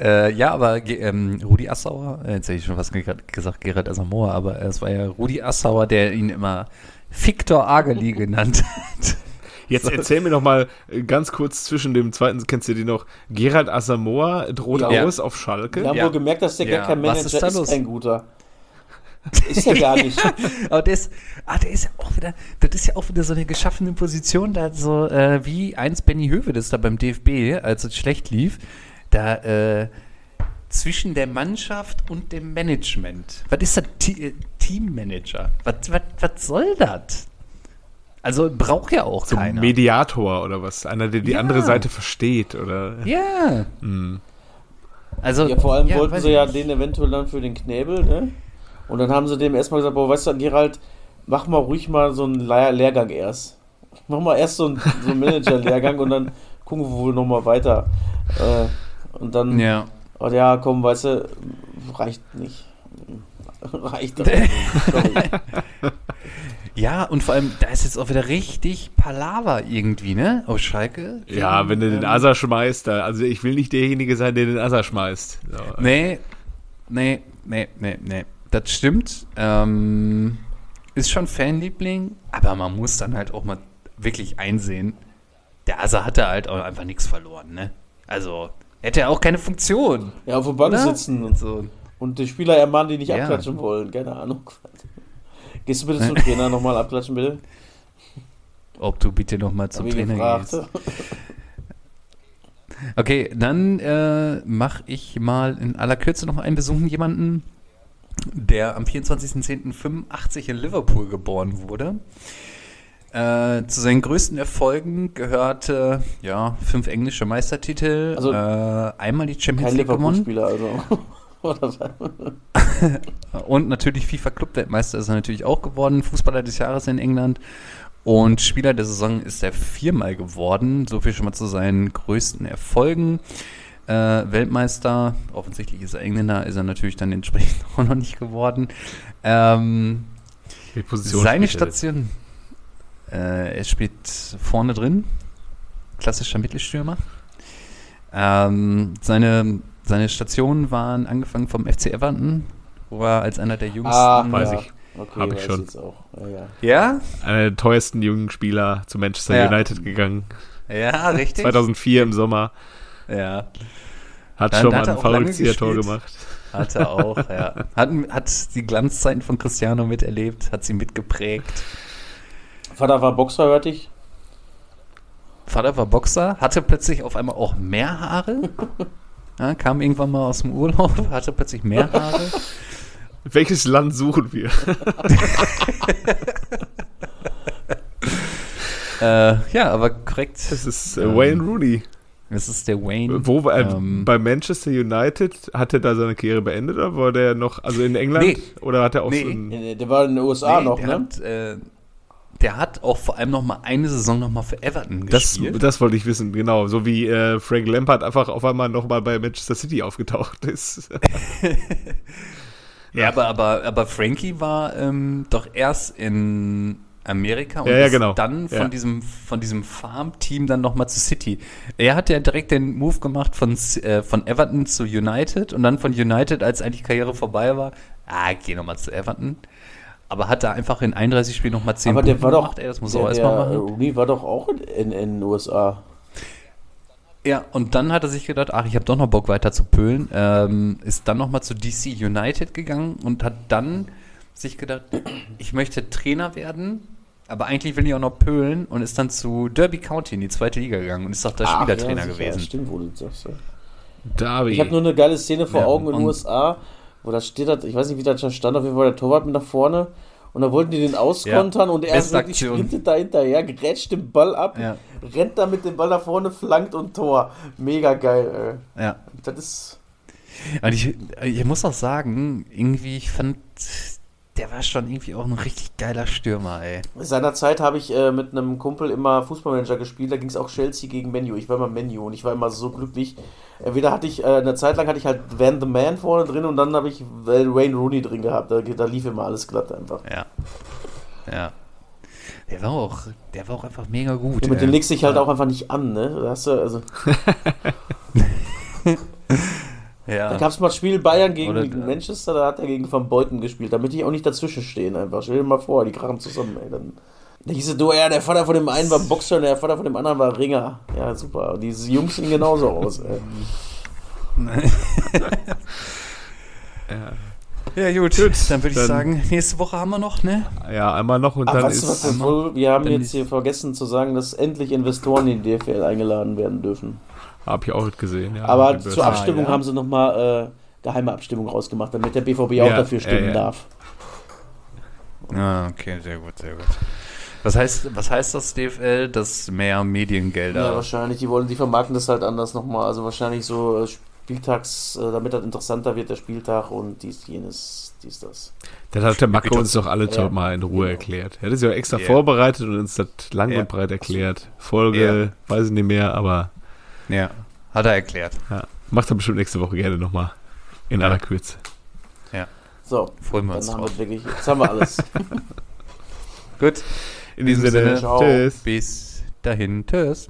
äh, ja, aber ähm, Rudi Assauer, äh, jetzt hätte ich schon was gesagt, Gerard Asamoah, aber es war ja Rudi Assauer, der ihn immer Victor Ageli genannt hat. Jetzt erzähl mir noch mal äh, ganz kurz zwischen dem zweiten, kennst du die noch? Gerald Asamoah droht ja. aus auf Schalke. Wir haben ja. wohl gemerkt, dass der ja. gar kein Manager ist, ist kein guter. Ist ja gar nicht. Aber der ist, ah, der ist ja auch wieder, das ist ja auch wieder so eine geschaffene Position, da so äh, wie eins Benny Höwe das da beim DFB, als es schlecht lief, da, äh, zwischen der Mannschaft und dem Management. Was ist das? T Teammanager? Was, was, was soll das? Also braucht ja auch so keiner. Mediator oder was? Einer, der die Ja. andere Seite versteht, oder? Ja. Hm. Also, Ja, vor allem ja, wollten sie ja den eventuell dann für den Knäbel, ne? Und dann haben sie dem erstmal gesagt, boah, weißt du, Gerald, mach mal ruhig mal so einen Lehr- Lehrgang erst. Mach mal erst so einen, so einen Manager-Lehrgang und dann gucken wir wohl nochmal weiter. Äh, und dann, Ja. oh, ja, komm, weißt du, reicht nicht. reicht aber nicht. Ja, und vor allem, da ist jetzt auch wieder richtig Palaver irgendwie, ne? Auf Schalke. Ja, wenn du den Ähm, Asa schmeißt, da, also ich will nicht derjenige sein, der den Asa schmeißt. So. Nee, nee, nee, nee, nee. Das stimmt. Ähm, ist schon Fanliebling, aber man muss dann halt auch mal wirklich einsehen, der Asa hatte halt auch einfach nichts verloren, ne? Also, hätte er auch keine Funktion. Ja, auf der Bank Oder? sitzen und, So. und die Spieler ermahnen, die nicht Ja. abklatschen wollen. Keine Ahnung. Gehst du bitte zum Trainer nochmal abklatschen, bitte? Ob du bitte nochmal zum Trainer gefragt. gehst. Okay, dann äh, mache ich mal in aller Kürze noch einen besuchen jemanden, der am 24.10.85 in Liverpool geboren wurde. Äh, zu seinen größten Erfolgen gehörte ja fünf englische Meistertitel, Also, äh, einmal die Champions League gewonnen also. Und natürlich FIFA Club Weltmeister ist er natürlich auch geworden, Fußballer des Jahres in England und Spieler der Saison ist er viermal geworden, so viel schon mal zu seinen größten Erfolgen. Äh, Weltmeister, offensichtlich ist er Engländer, ist er natürlich dann entsprechend auch noch nicht geworden. Ähm, seine er. Station, äh, er spielt vorne drin, klassischer Mittelstürmer. Ähm, seine, seine Stationen waren angefangen vom FC Everton, wo er als einer der jüngsten. Ah, weiß ja. ich. Okay, Hab ich schon. Jetzt auch. Ja, ja. Ja? Einer der teuersten jungen Spieler zu Manchester Ja. United gegangen. Ja, richtig. 2004 im Sommer. Ja, Hat Dann schon hat mal ein Fallrückzieher-Tor gemacht. hat er auch, ja. Hat, hat die Glanzzeiten von Cristiano miterlebt, hat sie mitgeprägt. Vater war Boxer, hörte ich. Vater war Boxer, hatte plötzlich auf einmal auch mehr Haare. Ja, kam irgendwann mal aus dem Urlaub, hatte plötzlich mehr Haare. Welches Land suchen wir? äh, ja, aber korrekt. Das ist äh, Ähm, Wayne Rooney. Das ist der Wayne. Wo er? ähm, bei Manchester United hat er da seine Karriere beendet oder war der noch, also in England? Nee. Oder hat er auch Nee. so ein, Nee, Der war in den USA Nee, noch, der ne? Hat, äh, der hat auch vor allem noch mal eine Saison noch mal für Everton das, gespielt. das wollte ich wissen, genau. So wie äh, Frank Lampard einfach auf einmal nochmal bei Manchester City aufgetaucht ist. ja, aber, aber, aber Frankie war ähm, doch erst in Amerika und Ja, ja, ist genau. dann von Ja. diesem, von diesem Farm-Team dann noch mal zu City. Er hat ja direkt den Move gemacht von, äh, von Everton zu United und dann von United, als eigentlich Karriere vorbei war, ah, geh noch mal zu Everton. Aber hat da einfach in 31 Spielen noch mal 10 Aber der Punkte war doch. gemacht. Ey, das muss der, er auch erstmal der, machen. Rooney war doch auch in, in, in den USA. Ja, und dann hat er sich gedacht, ach, ich habe doch noch Bock weiter zu pölen. Ähm, ist dann nochmal zu DC United gegangen und hat dann sich gedacht, ich möchte Trainer werden, aber eigentlich will ich auch noch pölen und ist dann zu Derby County in die zweite Liga gegangen und ist doch der Ach, Spielertrainer ja, sicher, gewesen. Stimmt, wo du das sagst. Ja. Darby. Ich habe nur eine geile Szene vor Ja, Augen in den USA, wo da steht, ich weiß nicht, wie das schon stand, auf jeden Fall der Torwart mit nach vorne. Und da wollten die den auskontern Ja, und er sprintet da hinterher, grätscht den Ball ab, Ja. rennt da mit dem Ball nach vorne, flankt und Tor. Mega geil, Ja. ey. Das ist. Und ich, ich muss auch sagen, irgendwie, ich fand, der war schon irgendwie auch ein richtig geiler Stürmer, ey. Seinerzeit habe ich äh, mit einem Kumpel immer Fußballmanager gespielt, da ging es auch Chelsea gegen Menu. Ich war immer Menu und ich war immer so glücklich. Entweder hatte ich, äh, eine Zeit lang hatte ich halt Van the Man vorne drin und dann habe ich Wayne Rooney drin gehabt. Da, da lief immer alles glatt einfach. Ja. Ja. Der war auch, der war auch einfach mega gut. Ja, mit ey. dem legst du dich halt auch einfach nicht an, ne? Da hast du, also. ja. Da gab es mal ein Spiel Bayern gegen, Oder- gegen Manchester, da hat er gegen Van Beuten gespielt. Da möchte ich auch nicht dazwischen stehen einfach. Stell dir mal vor, die krachen zusammen, ey. Dann, da hieß es, du, ja, der Vater von dem einen war Boxer und der Vater von dem anderen war Ringer. Ja, super. Und diese Jungs sehen genauso aus, ey. ja. Ja, gut. gut dann würde ich sagen, nächste Woche haben wir noch, ne? Ja, einmal noch und Ach, dann was, ist. was ist wohl, wir haben jetzt hier vergessen zu sagen, dass endlich Investoren in die DFL eingeladen werden dürfen. Hab ich auch gesehen, ja. Aber zur Abstimmung ah, ja. haben sie nochmal äh, geheime Abstimmung rausgemacht, damit der BVB ja, auch dafür stimmen darf. Ah, okay, sehr gut, sehr gut. Was heißt, was heißt das DFL? Dass mehr Mediengelder. Ja, wahrscheinlich. Die wollen, die vermarkten das halt anders nochmal. Also wahrscheinlich so äh, Spieltags, äh, damit das interessanter wird, der Spieltag und dies, jenes, dies, das. Das hat der Makro uns doch alle ja. mal in Ruhe genau. erklärt. Er hat es ja extra yeah. vorbereitet und uns das lang yeah. und breit erklärt. Folge, yeah. weiß ich nicht mehr, aber. Ja, hat er erklärt. Ja. Macht er bestimmt nächste Woche gerne nochmal. In aller Kürze. Ja. So, freuen wir uns haben drauf. Wir wirklich, jetzt haben wir alles. Gut. In diesem Sinne, Sinne. Tschüss. Bis dahin. Tschüss.